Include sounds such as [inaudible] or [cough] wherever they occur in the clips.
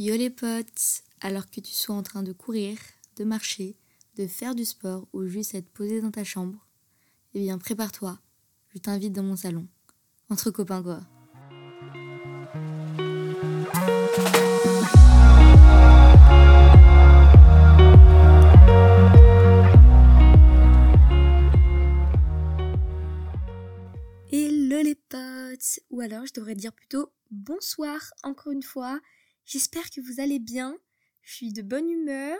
Yo les potes, alors que tu sois en train de courir, de marcher, de faire du sport ou juste être posé dans ta chambre, eh bien prépare-toi, je t'invite dans mon salon. Entre copains quoi. Hello les potes, ou alors je devrais dire plutôt bonsoir encore une fois. J'espère que vous allez bien. Je suis de bonne humeur.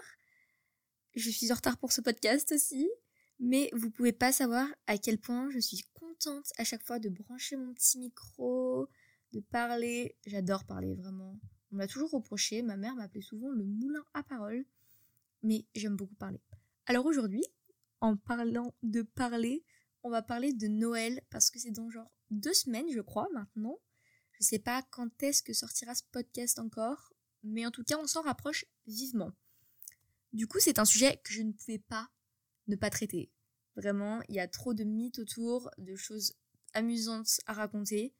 Je suis en retard pour ce podcast aussi. Mais vous pouvez pas savoir à quel point je suis contente à chaque fois de brancher mon petit micro, de parler. J'adore parler vraiment. On m'a toujours reproché, ma mère m'appelait souvent le moulin à parole. Mais j'aime beaucoup parler. Alors aujourd'hui, en parlant de parler, on va parler de Noël parce que c'est dans genre deux semaines, je crois, maintenant. Je sais pas quand est-ce que sortira ce podcast encore, mais en tout cas, on s'en rapproche vivement. Du coup, c'est un sujet que je ne pouvais pas ne pas traiter. Vraiment, il y a trop de mythes autour, de choses amusantes à raconter.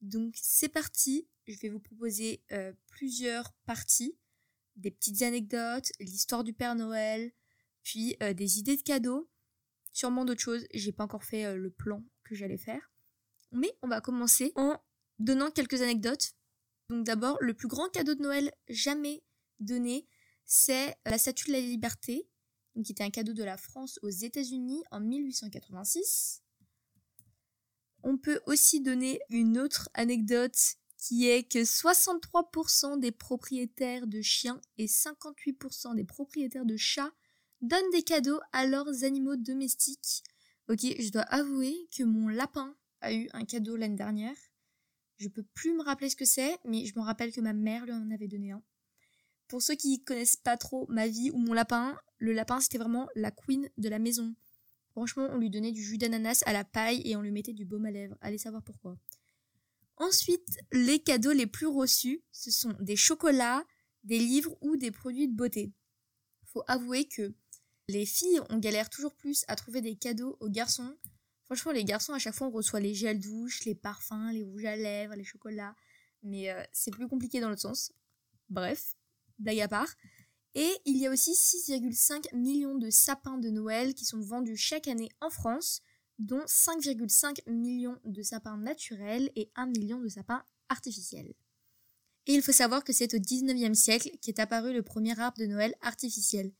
Donc, c'est parti. Je vais vous proposer euh, plusieurs parties, des petites anecdotes, l'histoire du Père Noël, puis euh, des idées de cadeaux, sûrement d'autres choses. J'ai pas encore fait euh, le plan que j'allais faire. Mais on va commencer en donnant quelques anecdotes. Donc d'abord, le plus grand cadeau de Noël jamais donné, c'est la Statue de la Liberté, qui était un cadeau de la France aux États-Unis en 1886. On peut aussi donner une autre anecdote qui est que 63% des propriétaires de chiens et 58% des propriétaires de chats donnent des cadeaux à leurs animaux domestiques. Ok, je dois avouer que mon lapin a eu un cadeau l'année dernière. Je peux plus me rappeler ce que c'est, mais je me rappelle que ma mère lui en avait donné un. Pour ceux qui connaissent pas trop ma vie ou mon lapin, le lapin c'était vraiment la queen de la maison. Franchement, on lui donnait du jus d'ananas à la paille et on lui mettait du baume à lèvres. Allez savoir pourquoi. Ensuite, les cadeaux les plus reçus, ce sont des chocolats, des livres ou des produits de beauté. Faut avouer que les filles, on galère toujours plus à trouver des cadeaux aux garçons. Franchement, les garçons, à chaque fois, on reçoit les gels douches, les parfums, les rouges à lèvres, les chocolats. Mais euh, c'est plus compliqué dans l'autre sens. Bref, blague à part. Et il y a aussi 6,5 millions de sapins de Noël qui sont vendus chaque année en France, dont 5,5 millions de sapins naturels et 1 million de sapins artificiels. Et il faut savoir que c'est au 19e siècle qu'est apparu le premier arbre de Noël artificiel.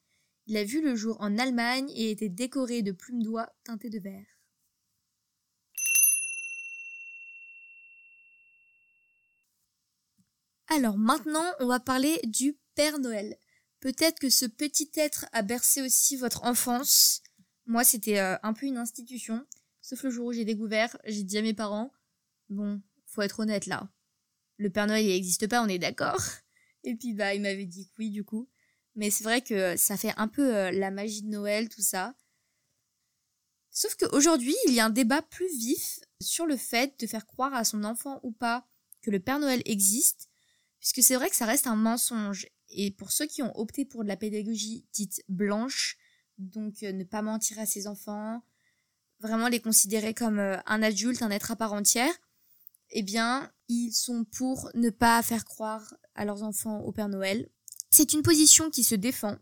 Il a vu le jour en Allemagne et était décoré de plumes d'oie teintées de vert. Alors maintenant, on va parler du Père Noël. Peut-être que ce petit être a bercé aussi votre enfance. Moi, c'était euh, un peu une institution. Sauf le jour où j'ai découvert, j'ai dit à mes parents, bon, faut être honnête là. Le Père Noël, il n'existe pas, on est d'accord. [laughs] Et puis, bah, il m'avait dit oui, du coup. Mais c'est vrai que ça fait un peu euh, la magie de Noël, tout ça. Sauf qu'aujourd'hui, il y a un débat plus vif sur le fait de faire croire à son enfant ou pas que le Père Noël existe, puisque c'est vrai que ça reste un mensonge. Et pour ceux qui ont opté pour de la pédagogie dite blanche, donc euh, ne pas mentir à ses enfants, vraiment les considérer comme euh, un adulte, un être à part entière, eh bien, ils sont pour ne pas faire croire à leurs enfants au Père Noël, c'est une position qui se défend.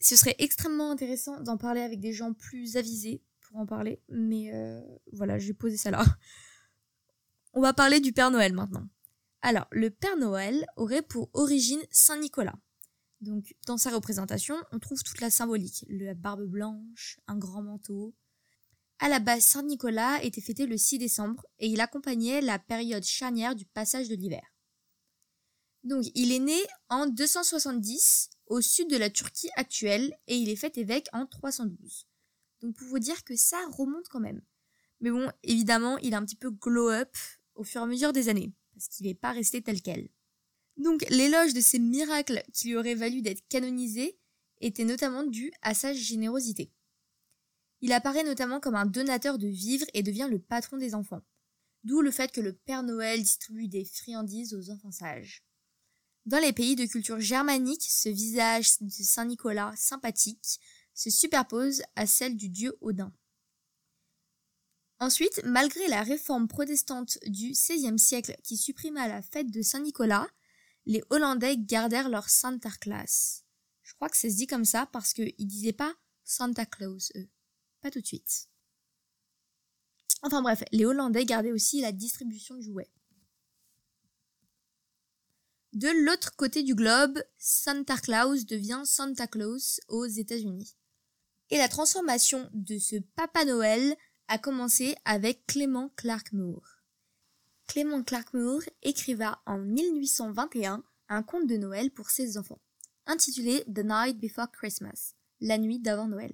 Ce serait extrêmement intéressant d'en parler avec des gens plus avisés pour en parler, mais euh, voilà, j'ai posé ça là. On va parler du Père Noël maintenant. Alors, le Père Noël aurait pour origine Saint Nicolas. Donc, dans sa représentation, on trouve toute la symbolique. La barbe blanche, un grand manteau. À la base, Saint Nicolas était fêté le 6 décembre et il accompagnait la période charnière du passage de l'hiver. Donc, il est né en 270 au sud de la Turquie actuelle et il est fait évêque en 312. Donc, pour vous dire que ça remonte quand même. Mais bon, évidemment, il a un petit peu glow up au fur et à mesure des années parce qu'il n'est pas resté tel quel. Donc, l'éloge de ces miracles qui lui auraient valu d'être canonisé était notamment dû à sa générosité. Il apparaît notamment comme un donateur de vivres et devient le patron des enfants. D'où le fait que le Père Noël distribue des friandises aux enfants sages. Dans les pays de culture germanique, ce visage de Saint Nicolas sympathique se superpose à celle du dieu Odin. Ensuite, malgré la réforme protestante du XVIe siècle qui supprima la fête de Saint Nicolas, les Hollandais gardèrent leur Santa Claus. Je crois que ça se dit comme ça parce qu'ils disaient pas Santa Claus, eux. Pas tout de suite. Enfin bref, les Hollandais gardaient aussi la distribution de jouets. De l'autre côté du globe, Santa Claus devient Santa Claus aux États-Unis. Et la transformation de ce Papa Noël a commencé avec Clément Clark Moore. Clément Clark Moore écriva en 1821 un conte de Noël pour ses enfants, intitulé The Night Before Christmas, la nuit d'avant Noël,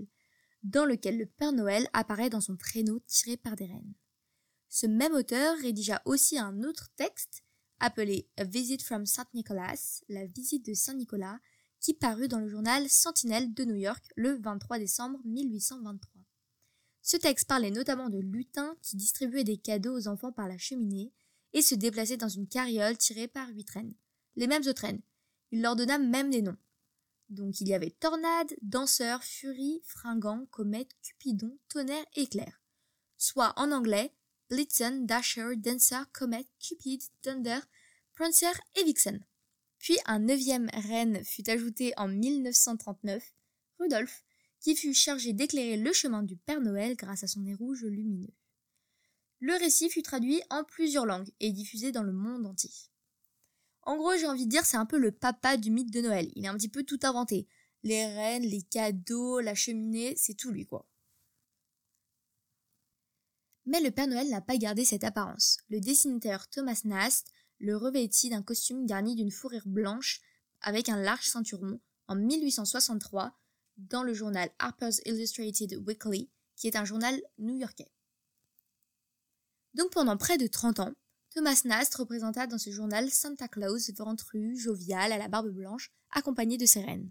dans lequel le Père Noël apparaît dans son traîneau tiré par des rennes. Ce même auteur rédigea aussi un autre texte appelé A Visit from Saint Nicholas, la visite de Saint Nicolas, qui parut dans le journal Sentinel de New York le 23 décembre 1823. Ce texte parlait notamment de lutins qui distribuaient des cadeaux aux enfants par la cheminée et se déplaçaient dans une carriole tirée par huit rennes. Les mêmes autres rennes. Il leur donna même des noms. Donc il y avait Tornade, Danseur, Furie, Fringant, Comète, Cupidon, Tonnerre, Éclair. Soit en anglais Blitzen, Dasher, Dancer, Comet, Cupid, Thunder, Prancer et Vixen. Puis un neuvième reine fut ajouté en 1939, Rudolph, qui fut chargé d'éclairer le chemin du Père Noël grâce à son nez rouge lumineux. Le récit fut traduit en plusieurs langues et diffusé dans le monde entier. En gros, j'ai envie de dire, c'est un peu le papa du mythe de Noël. Il a un petit peu tout inventé. Les reines, les cadeaux, la cheminée, c'est tout lui, quoi. Mais le Père Noël n'a pas gardé cette apparence. Le dessinateur Thomas Nast le revêtit d'un costume garni d'une fourrure blanche avec un large ceinturon en 1863 dans le journal Harper's Illustrated Weekly, qui est un journal new-yorkais. Donc pendant près de 30 ans, Thomas Nast représenta dans ce journal Santa Claus ventru, jovial, à la barbe blanche, accompagné de ses reines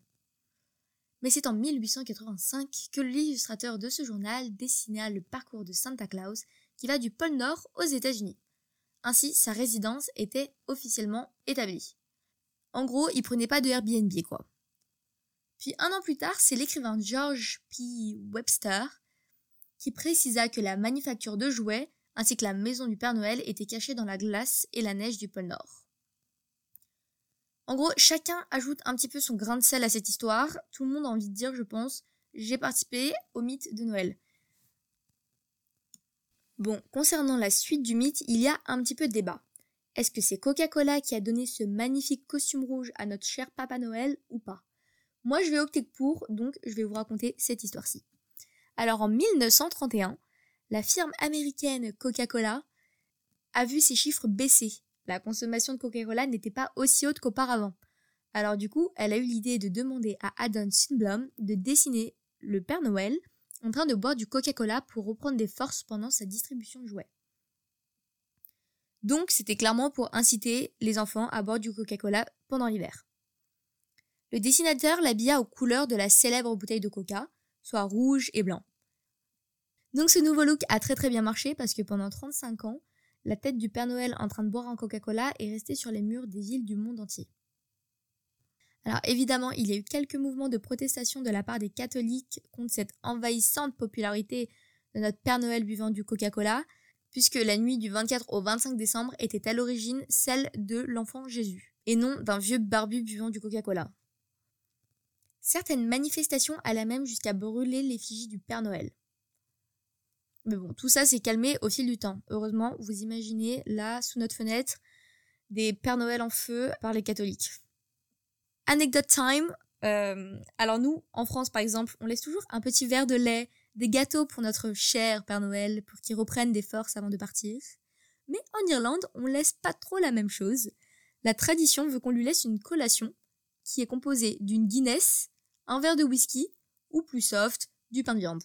mais c'est en 1885 que l'illustrateur de ce journal dessina le parcours de Santa Claus qui va du pôle Nord aux États-Unis. Ainsi, sa résidence était officiellement établie. En gros, il prenait pas de Airbnb, quoi. Puis un an plus tard, c'est l'écrivain George P. Webster qui précisa que la manufacture de jouets ainsi que la maison du Père Noël étaient cachées dans la glace et la neige du pôle Nord. En gros, chacun ajoute un petit peu son grain de sel à cette histoire. Tout le monde a envie de dire, je pense, j'ai participé au mythe de Noël. Bon, concernant la suite du mythe, il y a un petit peu de débat. Est-ce que c'est Coca-Cola qui a donné ce magnifique costume rouge à notre cher Papa Noël ou pas? Moi, je vais opter pour, donc je vais vous raconter cette histoire-ci. Alors, en 1931, la firme américaine Coca-Cola a vu ses chiffres baisser la consommation de Coca-Cola n'était pas aussi haute qu'auparavant. Alors du coup, elle a eu l'idée de demander à Adon Sundblom de dessiner le Père Noël en train de boire du Coca-Cola pour reprendre des forces pendant sa distribution de jouets. Donc c'était clairement pour inciter les enfants à boire du Coca-Cola pendant l'hiver. Le dessinateur l'habilla aux couleurs de la célèbre bouteille de Coca, soit rouge et blanc. Donc ce nouveau look a très très bien marché parce que pendant 35 ans, la tête du Père Noël en train de boire un Coca-Cola est restée sur les murs des villes du monde entier. Alors évidemment, il y a eu quelques mouvements de protestation de la part des catholiques contre cette envahissante popularité de notre Père Noël buvant du Coca-Cola, puisque la nuit du 24 au 25 décembre était à l'origine celle de l'enfant Jésus, et non d'un vieux barbu buvant du Coca-Cola. Certaines manifestations allaient même jusqu'à brûler l'effigie du Père Noël. Mais bon, tout ça s'est calmé au fil du temps. Heureusement, vous imaginez là, sous notre fenêtre, des Pères Noël en feu par les catholiques. Anecdote time. Euh, alors nous, en France par exemple, on laisse toujours un petit verre de lait, des gâteaux pour notre cher Père Noël pour qu'il reprenne des forces avant de partir. Mais en Irlande, on laisse pas trop la même chose. La tradition veut qu'on lui laisse une collation qui est composée d'une Guinness, un verre de whisky ou plus soft, du pain de viande.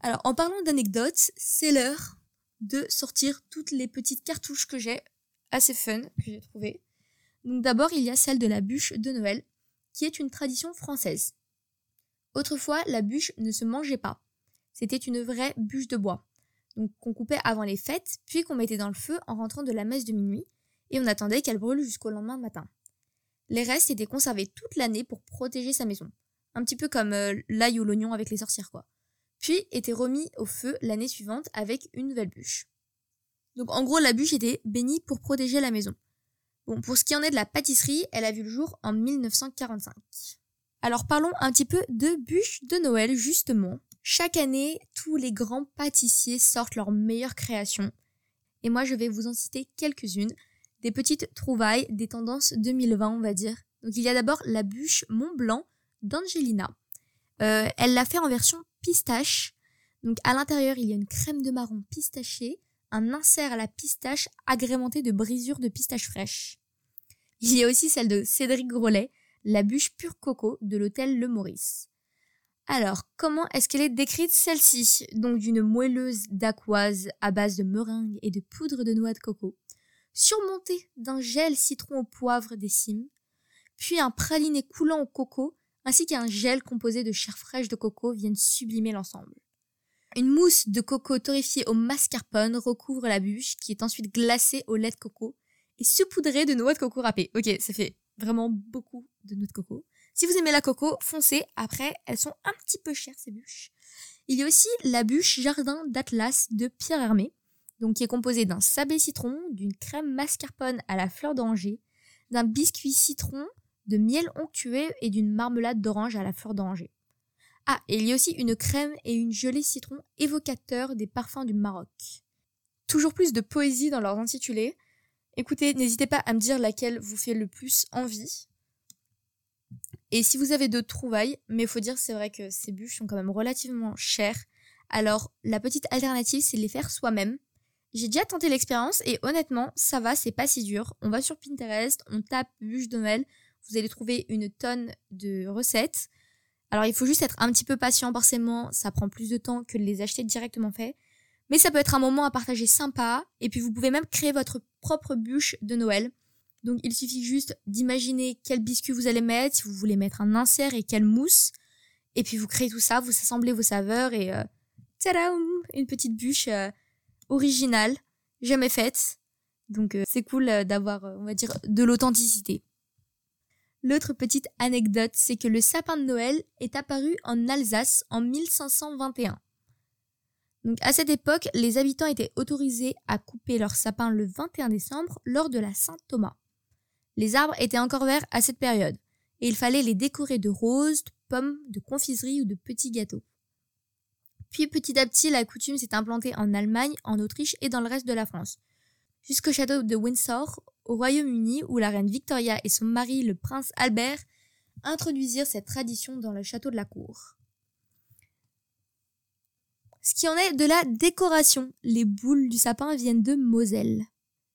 Alors, en parlant d'anecdotes, c'est l'heure de sortir toutes les petites cartouches que j'ai, assez fun, que j'ai trouvées. Donc d'abord, il y a celle de la bûche de Noël, qui est une tradition française. Autrefois, la bûche ne se mangeait pas. C'était une vraie bûche de bois. Donc qu'on coupait avant les fêtes, puis qu'on mettait dans le feu en rentrant de la messe de minuit, et on attendait qu'elle brûle jusqu'au lendemain matin. Les restes étaient conservés toute l'année pour protéger sa maison. Un petit peu comme euh, l'ail ou l'oignon avec les sorcières, quoi puis était remis au feu l'année suivante avec une nouvelle bûche. Donc en gros, la bûche était bénie pour protéger la maison. Bon, pour ce qui en est de la pâtisserie, elle a vu le jour en 1945. Alors parlons un petit peu de bûches de Noël, justement. Chaque année, tous les grands pâtissiers sortent leurs meilleures créations. Et moi, je vais vous en citer quelques-unes. Des petites trouvailles, des tendances 2020, on va dire. Donc il y a d'abord la bûche Mont Blanc d'Angelina. Euh, elle l'a fait en version pistache. Donc à l'intérieur, il y a une crème de marron pistachée, un insert à la pistache agrémenté de brisures de pistache fraîche. Il y a aussi celle de Cédric Grolet, la bûche pure coco de l'hôtel Le Maurice. Alors, comment est-ce qu'elle est décrite celle-ci? Donc d'une moelleuse d'aquoise à base de meringue et de poudre de noix de coco, surmontée d'un gel citron au poivre des cimes, puis un praliné coulant au coco, ainsi qu'un gel composé de chair fraîche de coco viennent sublimer l'ensemble. Une mousse de coco torréfiée au mascarpone recouvre la bûche, qui est ensuite glacée au lait de coco et saupoudrée de noix de coco râpées. Ok, ça fait vraiment beaucoup de noix de coco. Si vous aimez la coco, foncez. Après, elles sont un petit peu chères ces bûches. Il y a aussi la bûche Jardin d'Atlas de Pierre Hermé, donc qui est composée d'un sablé citron, d'une crème mascarpone à la fleur d'oranger, d'un biscuit citron, de miel onctué et d'une marmelade d'orange à la fleur d'oranger. Ah, et il y a aussi une crème et une gelée citron évocateur des parfums du Maroc. Toujours plus de poésie dans leurs intitulés. Écoutez, n'hésitez pas à me dire laquelle vous fait le plus envie. Et si vous avez d'autres trouvailles, mais il faut dire c'est vrai que ces bûches sont quand même relativement chères. Alors la petite alternative c'est de les faire soi-même. J'ai déjà tenté l'expérience et honnêtement ça va, c'est pas si dur. On va sur Pinterest, on tape bûche de Noël, vous allez trouver une tonne de recettes. Alors il faut juste être un petit peu patient forcément, ça prend plus de temps que de les acheter directement faits. Mais ça peut être un moment à partager sympa, et puis vous pouvez même créer votre propre bûche de Noël. Donc il suffit juste d'imaginer quel biscuit vous allez mettre, si vous voulez mettre un insert et quelle mousse. Et puis vous créez tout ça, vous assemblez vos saveurs et euh, une petite bûche euh, originale, jamais faite. Donc euh, c'est cool euh, d'avoir, on va dire, de l'authenticité. L'autre petite anecdote, c'est que le sapin de Noël est apparu en Alsace en 1521. Donc à cette époque, les habitants étaient autorisés à couper leur sapin le 21 décembre lors de la Saint-Thomas. Les arbres étaient encore verts à cette période, et il fallait les décorer de roses, de pommes, de confiseries ou de petits gâteaux. Puis petit à petit, la coutume s'est implantée en Allemagne, en Autriche et dans le reste de la France. Jusqu'au château de Windsor, au Royaume-Uni où la reine Victoria et son mari le prince Albert introduisirent cette tradition dans le château de la cour. Ce qui en est de la décoration, les boules du sapin viennent de Moselle.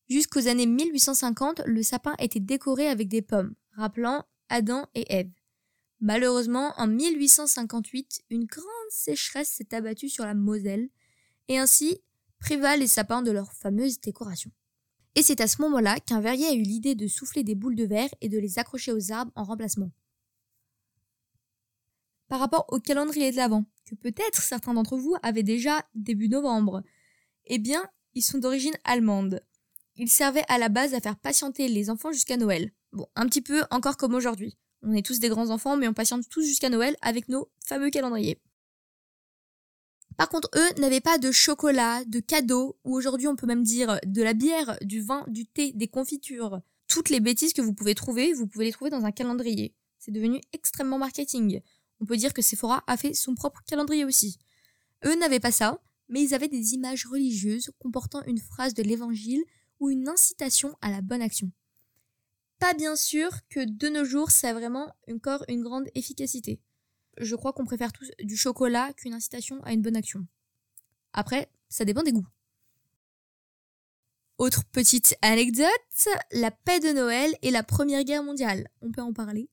Jusqu'aux années 1850, le sapin était décoré avec des pommes, rappelant Adam et Ève. Malheureusement, en 1858, une grande sécheresse s'est abattue sur la Moselle, et ainsi priva les sapins de leur fameuse décoration. Et c'est à ce moment-là qu'un verrier a eu l'idée de souffler des boules de verre et de les accrocher aux arbres en remplacement. Par rapport au calendrier de l'Avent, que peut-être certains d'entre vous avaient déjà début novembre, eh bien, ils sont d'origine allemande. Ils servaient à la base à faire patienter les enfants jusqu'à Noël. Bon, un petit peu encore comme aujourd'hui. On est tous des grands enfants, mais on patiente tous jusqu'à Noël avec nos fameux calendriers. Par contre, eux n'avaient pas de chocolat, de cadeaux, ou aujourd'hui on peut même dire de la bière, du vin, du thé, des confitures. Toutes les bêtises que vous pouvez trouver, vous pouvez les trouver dans un calendrier. C'est devenu extrêmement marketing. On peut dire que Sephora a fait son propre calendrier aussi. Eux n'avaient pas ça, mais ils avaient des images religieuses comportant une phrase de l'évangile ou une incitation à la bonne action. Pas bien sûr que de nos jours ça a vraiment encore une grande efficacité je crois qu'on préfère tous du chocolat qu'une incitation à une bonne action. Après, ça dépend des goûts. Autre petite anecdote, la paix de Noël et la Première Guerre mondiale. On peut en parler.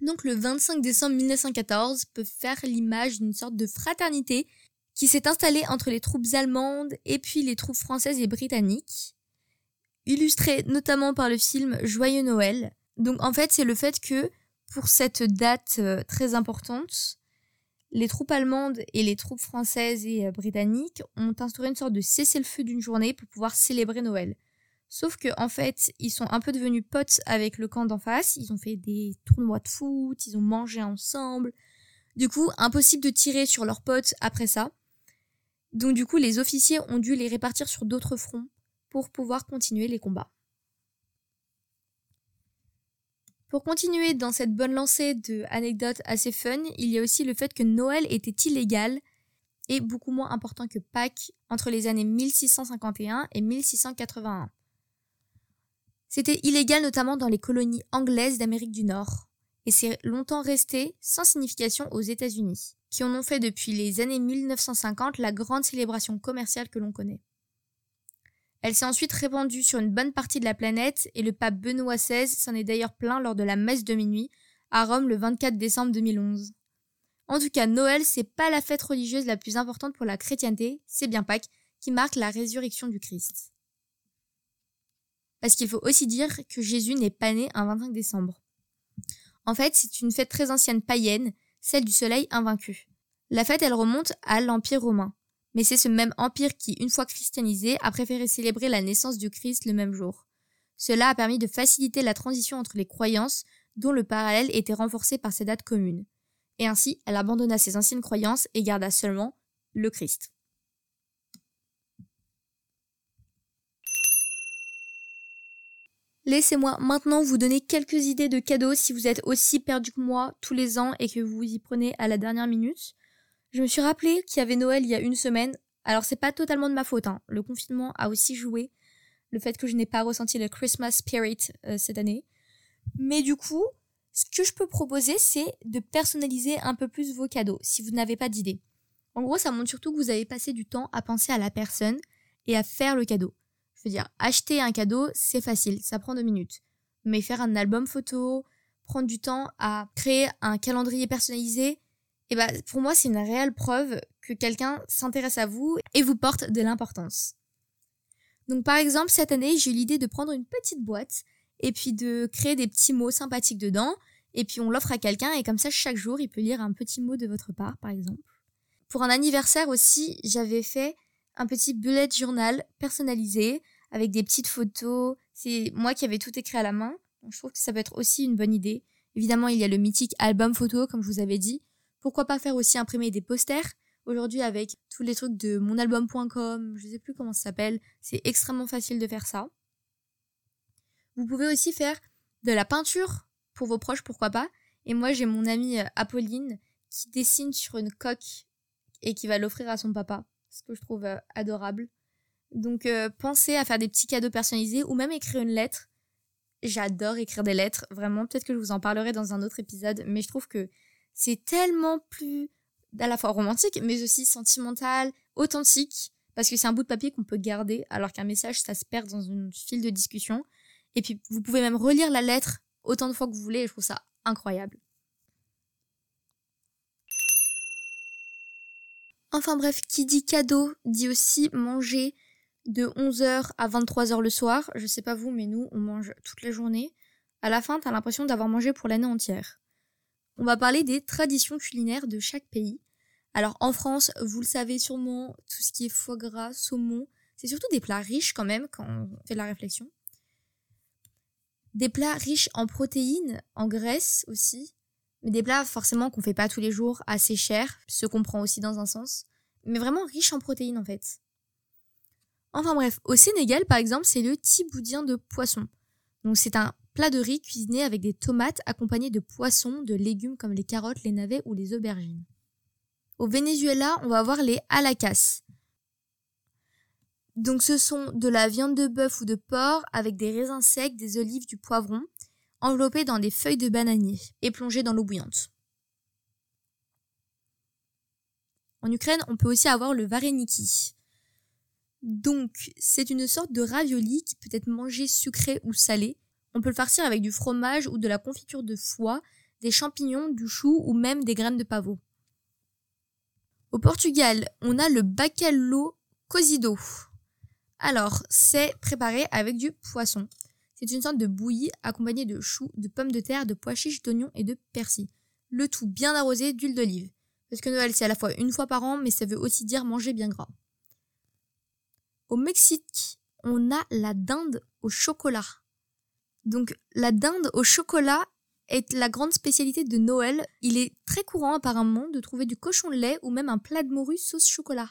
Donc le 25 décembre 1914 peut faire l'image d'une sorte de fraternité qui s'est installée entre les troupes allemandes et puis les troupes françaises et britanniques, illustrée notamment par le film Joyeux Noël. Donc en fait c'est le fait que pour cette date euh, très importante, les troupes allemandes et les troupes françaises et euh, britanniques ont instauré une sorte de cessez-le-feu d'une journée pour pouvoir célébrer Noël. Sauf que en fait, ils sont un peu devenus potes avec le camp d'en face. Ils ont fait des tournois de foot, ils ont mangé ensemble. Du coup, impossible de tirer sur leurs potes après ça. Donc du coup, les officiers ont dû les répartir sur d'autres fronts pour pouvoir continuer les combats. Pour continuer dans cette bonne lancée de anecdotes assez fun, il y a aussi le fait que Noël était illégal et beaucoup moins important que Pâques entre les années 1651 et 1681. C'était illégal notamment dans les colonies anglaises d'Amérique du Nord, et c'est longtemps resté sans signification aux États-Unis, qui en ont fait depuis les années 1950 la grande célébration commerciale que l'on connaît. Elle s'est ensuite répandue sur une bonne partie de la planète et le pape Benoît XVI s'en est d'ailleurs plaint lors de la messe de minuit à Rome le 24 décembre 2011. En tout cas, Noël, c'est pas la fête religieuse la plus importante pour la chrétienté, c'est bien Pâques qui marque la résurrection du Christ. Parce qu'il faut aussi dire que Jésus n'est pas né un 25 décembre. En fait, c'est une fête très ancienne païenne, celle du soleil invaincu. La fête, elle remonte à l'Empire romain. Mais c'est ce même empire qui, une fois christianisé, a préféré célébrer la naissance du Christ le même jour. Cela a permis de faciliter la transition entre les croyances, dont le parallèle était renforcé par ces dates communes. Et ainsi, elle abandonna ses anciennes croyances et garda seulement le Christ. Laissez-moi maintenant vous donner quelques idées de cadeaux si vous êtes aussi perdu que moi tous les ans et que vous y prenez à la dernière minute. Je me suis rappelé qu'il y avait Noël il y a une semaine. Alors c'est pas totalement de ma faute. Hein. Le confinement a aussi joué. Le fait que je n'ai pas ressenti le Christmas spirit euh, cette année. Mais du coup, ce que je peux proposer, c'est de personnaliser un peu plus vos cadeaux si vous n'avez pas d'idée. En gros, ça montre surtout que vous avez passé du temps à penser à la personne et à faire le cadeau. Je veux dire, acheter un cadeau, c'est facile, ça prend deux minutes. Mais faire un album photo, prendre du temps à créer un calendrier personnalisé, et ben, pour moi, c'est une réelle preuve que quelqu'un s'intéresse à vous et vous porte de l'importance. Donc, par exemple, cette année, j'ai eu l'idée de prendre une petite boîte et puis de créer des petits mots sympathiques dedans, et puis on l'offre à quelqu'un, et comme ça, chaque jour, il peut lire un petit mot de votre part, par exemple. Pour un anniversaire aussi, j'avais fait un petit bullet journal personnalisé avec des petites photos. C'est moi qui avais tout écrit à la main. Donc je trouve que ça peut être aussi une bonne idée. Évidemment, il y a le mythique album photo, comme je vous avais dit. Pourquoi pas faire aussi imprimer des posters Aujourd'hui, avec tous les trucs de monalbum.com, je sais plus comment ça s'appelle, c'est extrêmement facile de faire ça. Vous pouvez aussi faire de la peinture pour vos proches, pourquoi pas. Et moi, j'ai mon amie euh, Apolline qui dessine sur une coque et qui va l'offrir à son papa ce que je trouve euh, adorable. Donc euh, pensez à faire des petits cadeaux personnalisés ou même écrire une lettre. J'adore écrire des lettres, vraiment. Peut-être que je vous en parlerai dans un autre épisode, mais je trouve que c'est tellement plus à la fois romantique, mais aussi sentimental, authentique, parce que c'est un bout de papier qu'on peut garder, alors qu'un message, ça se perd dans une file de discussion. Et puis, vous pouvez même relire la lettre autant de fois que vous voulez, et je trouve ça incroyable. Enfin bref, qui dit cadeau dit aussi manger de 11h à 23h le soir. Je sais pas vous, mais nous, on mange toute la journée. À la fin, t'as l'impression d'avoir mangé pour l'année entière. On va parler des traditions culinaires de chaque pays. Alors en France, vous le savez sûrement, tout ce qui est foie gras, saumon, c'est surtout des plats riches quand même quand on fait la réflexion. Des plats riches en protéines, en graisse aussi, mais des plats forcément qu'on fait pas tous les jours, assez chers, se comprend aussi dans un sens, mais vraiment riches en protéines en fait. Enfin bref, au Sénégal par exemple, c'est le tiboudien de poisson. Donc c'est un plat de riz cuisiné avec des tomates accompagnées de poissons, de légumes comme les carottes, les navets ou les aubergines. Au Venezuela, on va voir les alacas. Donc ce sont de la viande de bœuf ou de porc avec des raisins secs, des olives, du poivron, enveloppé dans des feuilles de bananier et plongé dans l'eau bouillante. En Ukraine, on peut aussi avoir le vareniki. Donc, c'est une sorte de ravioli qui peut être mangé sucré ou salé. On peut le farcir avec du fromage ou de la confiture de foie, des champignons, du chou ou même des graines de pavot. Au Portugal, on a le bacalhau cozido. Alors, c'est préparé avec du poisson. C'est une sorte de bouillie accompagnée de choux, de pommes de terre, de pois chiches, d'oignons et de persil. Le tout bien arrosé d'huile d'olive. Parce que Noël, c'est à la fois une fois par an, mais ça veut aussi dire manger bien gras. Au Mexique, on a la dinde au chocolat. Donc, la dinde au chocolat est la grande spécialité de Noël. Il est très courant apparemment de trouver du cochon de lait ou même un plat de morue sauce chocolat.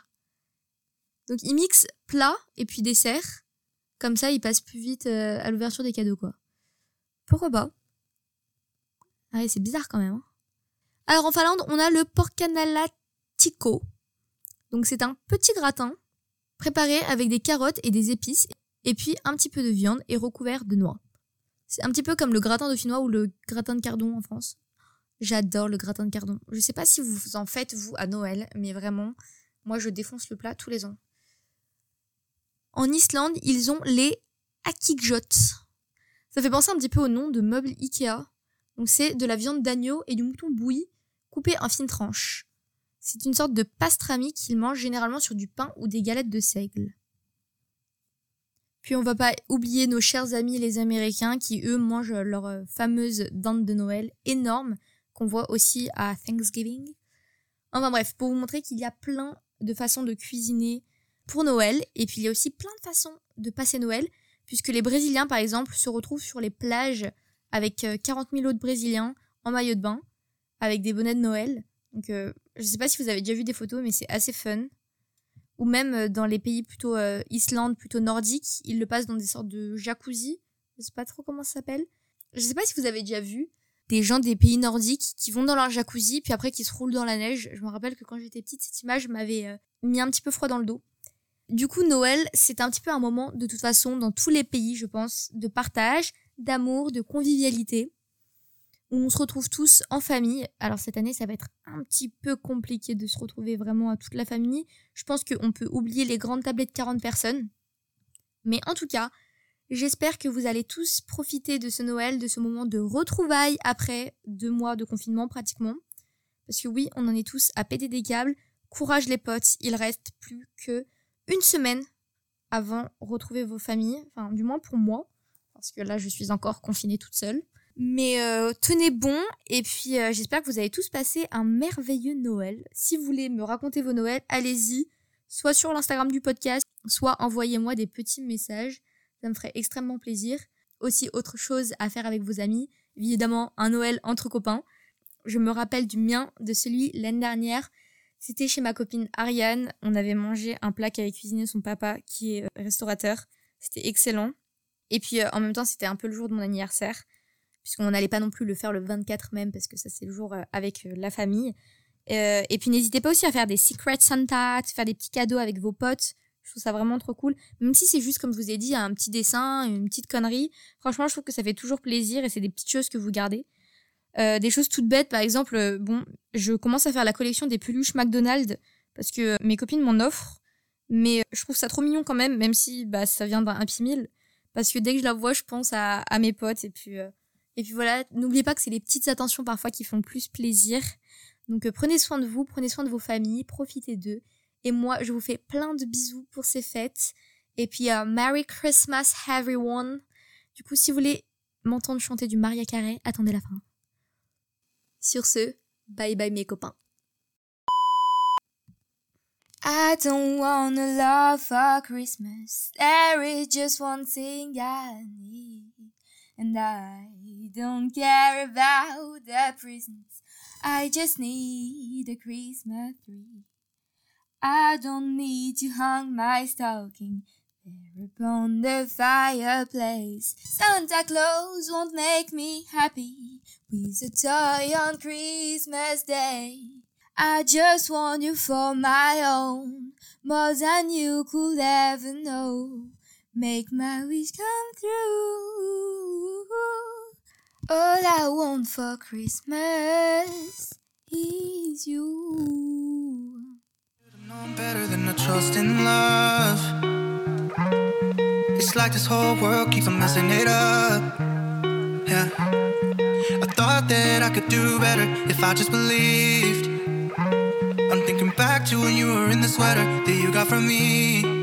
Donc ils mixent plat et puis dessert. Comme ça, ils passent plus vite euh, à l'ouverture des cadeaux, quoi. Pourquoi pas? Ah c'est bizarre quand même. Hein. Alors en Finlande, on a le porkanalatiko. Donc c'est un petit gratin préparé avec des carottes et des épices et puis un petit peu de viande et recouvert de noix. C'est un petit peu comme le gratin dauphinois ou le gratin de cardon en France. J'adore le gratin de cardon. Je sais pas si vous en faites vous à Noël, mais vraiment, moi je défonce le plat tous les ans. En Islande, ils ont les akikjot. Ça fait penser un petit peu au nom de meubles Ikea. Donc c'est de la viande d'agneau et du mouton bouilli coupé en fines tranches. C'est une sorte de pastrami qu'ils mangent généralement sur du pain ou des galettes de seigle. Puis on va pas oublier nos chers amis les Américains qui eux mangent leur euh, fameuse dinde de Noël énorme qu'on voit aussi à Thanksgiving. Enfin bref, pour vous montrer qu'il y a plein de façons de cuisiner pour Noël. Et puis il y a aussi plein de façons de passer Noël, puisque les Brésiliens, par exemple, se retrouvent sur les plages avec 40 euh, 000 autres Brésiliens en maillot de bain, avec des bonnets de Noël. Donc euh, je sais pas si vous avez déjà vu des photos, mais c'est assez fun. Ou même euh, dans les pays plutôt Islande, plutôt nordiques, ils le passent dans des sortes de jacuzzi. Je sais pas trop comment ça s'appelle. Je sais pas si vous avez déjà vu des gens des pays nordiques qui vont dans leur jacuzzi puis après qui se roulent dans la neige. Je me rappelle que quand j'étais petite, cette image m'avait mis un petit peu froid dans le dos. Du coup, Noël, c'est un petit peu un moment, de toute façon, dans tous les pays, je pense, de partage, d'amour, de convivialité, où on se retrouve tous en famille. Alors cette année, ça va être un petit peu compliqué de se retrouver vraiment à toute la famille. Je pense qu'on peut oublier les grandes tablettes de 40 personnes. Mais en tout cas, j'espère que vous allez tous profiter de ce Noël, de ce moment de retrouvailles après deux mois de confinement pratiquement. Parce que oui, on en est tous à péter des câbles. Courage les potes, il reste plus que une semaine avant retrouver vos familles, enfin du moins pour moi, parce que là je suis encore confinée toute seule. Mais euh, tenez bon et puis euh, j'espère que vous avez tous passé un merveilleux Noël. Si vous voulez me raconter vos Noëls, allez-y, soit sur l'Instagram du podcast, soit envoyez-moi des petits messages, ça me ferait extrêmement plaisir. Aussi autre chose à faire avec vos amis, évidemment un Noël entre copains. Je me rappelle du mien, de celui l'année dernière. C'était chez ma copine Ariane. On avait mangé un plat qu'avait cuisiné son papa, qui est euh, restaurateur. C'était excellent. Et puis euh, en même temps, c'était un peu le jour de mon anniversaire, puisqu'on n'allait pas non plus le faire le 24 même, parce que ça c'est le jour euh, avec la famille. et puis n'hésitez pas aussi à faire des secret Santa, faire des petits cadeaux avec vos potes. Je trouve ça vraiment trop cool. Même si c'est juste, comme je vous ai dit, un petit dessin, une petite connerie. Franchement, je trouve que ça fait toujours plaisir et c'est des petites choses que vous gardez. Euh, des choses toutes bêtes, par exemple, euh, bon, je commence à faire la collection des peluches McDonald's parce que euh, mes copines m'en offrent, mais je trouve ça trop mignon quand même, même si bah, ça vient d'un Happy Meal, parce que dès que je la vois, je pense à mes potes et puis et puis voilà, n'oubliez pas que c'est les petites attentions parfois qui font plus plaisir. Donc prenez soin de vous, prenez soin de vos familles, profitez d'eux. Et moi, je vous fais plein de bisous pour ces fêtes. Et puis Merry Christmas everyone. Du coup, si vous voulez m'entendre chanter du Maria Carey, attendez la fin. Sur ce, bye bye mes copains. I don't love Christmas. There just one thing I need. And I don't care about the presents. I just need a Christmas tree. I don't need to hang my stocking there upon the fireplace. Santa Claus won't make me happy with a toy on Christmas Day. I just want you for my own, more than you could ever know. Make my wish come true. All I want for Christmas is you. Better than a trust in love. It's like this whole world keeps on messing it up. Yeah. I thought that I could do better if I just believed. I'm thinking back to when you were in the sweater that you got from me.